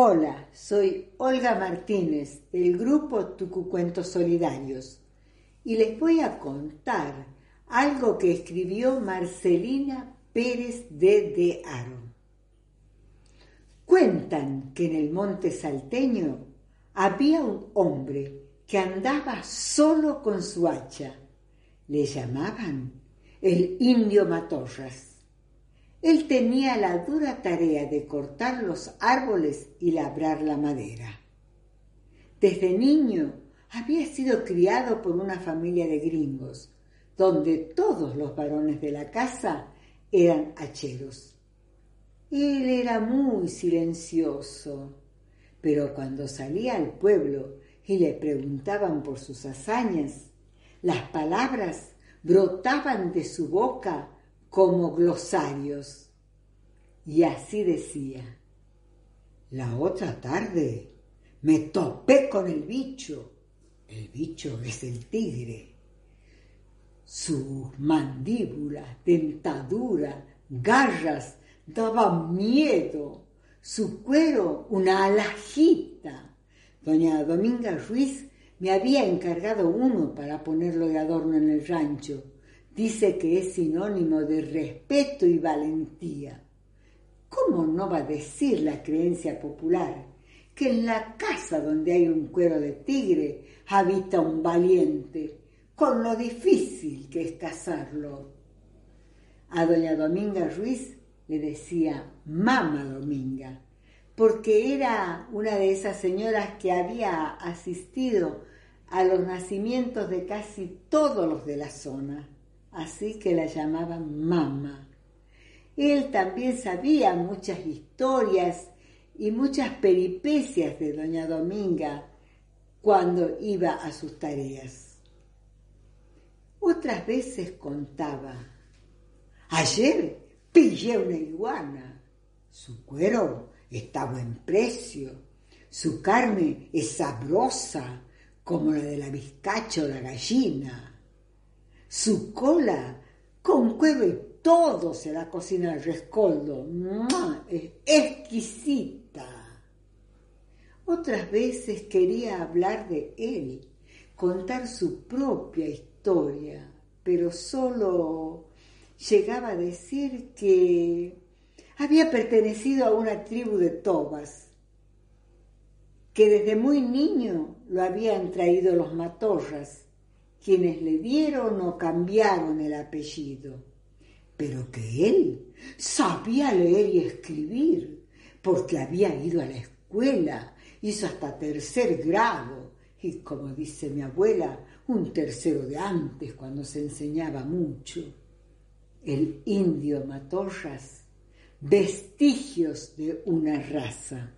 Hola, soy Olga Martínez del grupo Tucucuentos Solidarios y les voy a contar algo que escribió Marcelina Pérez de De Aro. Cuentan que en el monte salteño había un hombre que andaba solo con su hacha. Le llamaban el indio Matorras. Él tenía la dura tarea de cortar los árboles y labrar la madera. Desde niño había sido criado por una familia de gringos, donde todos los varones de la casa eran hacheros. Él era muy silencioso, pero cuando salía al pueblo y le preguntaban por sus hazañas, las palabras brotaban de su boca como glosarios. Y así decía, la otra tarde me topé con el bicho. El bicho es el tigre. Sus mandíbulas, dentadura, garras daban miedo. Su cuero una alajita. Doña Dominga Ruiz me había encargado uno para ponerlo de adorno en el rancho dice que es sinónimo de respeto y valentía. ¿Cómo no va a decir la creencia popular que en la casa donde hay un cuero de tigre habita un valiente, con lo difícil que es cazarlo? A doña Dominga Ruiz le decía Mama Dominga, porque era una de esas señoras que había asistido a los nacimientos de casi todos los de la zona así que la llamaban mamá. Él también sabía muchas historias y muchas peripecias de doña Dominga cuando iba a sus tareas. Otras veces contaba, ayer pillé una iguana, su cuero está a buen precio, su carne es sabrosa como la de la bizcacha o la gallina su cola con cuero y todo se la cocina el rescoldo. Es exquisita. Otras veces quería hablar de él, contar su propia historia, pero solo llegaba a decir que había pertenecido a una tribu de tobas, que desde muy niño lo habían traído los matorras quienes le dieron o cambiaron el apellido, pero que él sabía leer y escribir, porque había ido a la escuela, hizo hasta tercer grado, y como dice mi abuela, un tercero de antes cuando se enseñaba mucho. El indio Matorras, vestigios de una raza.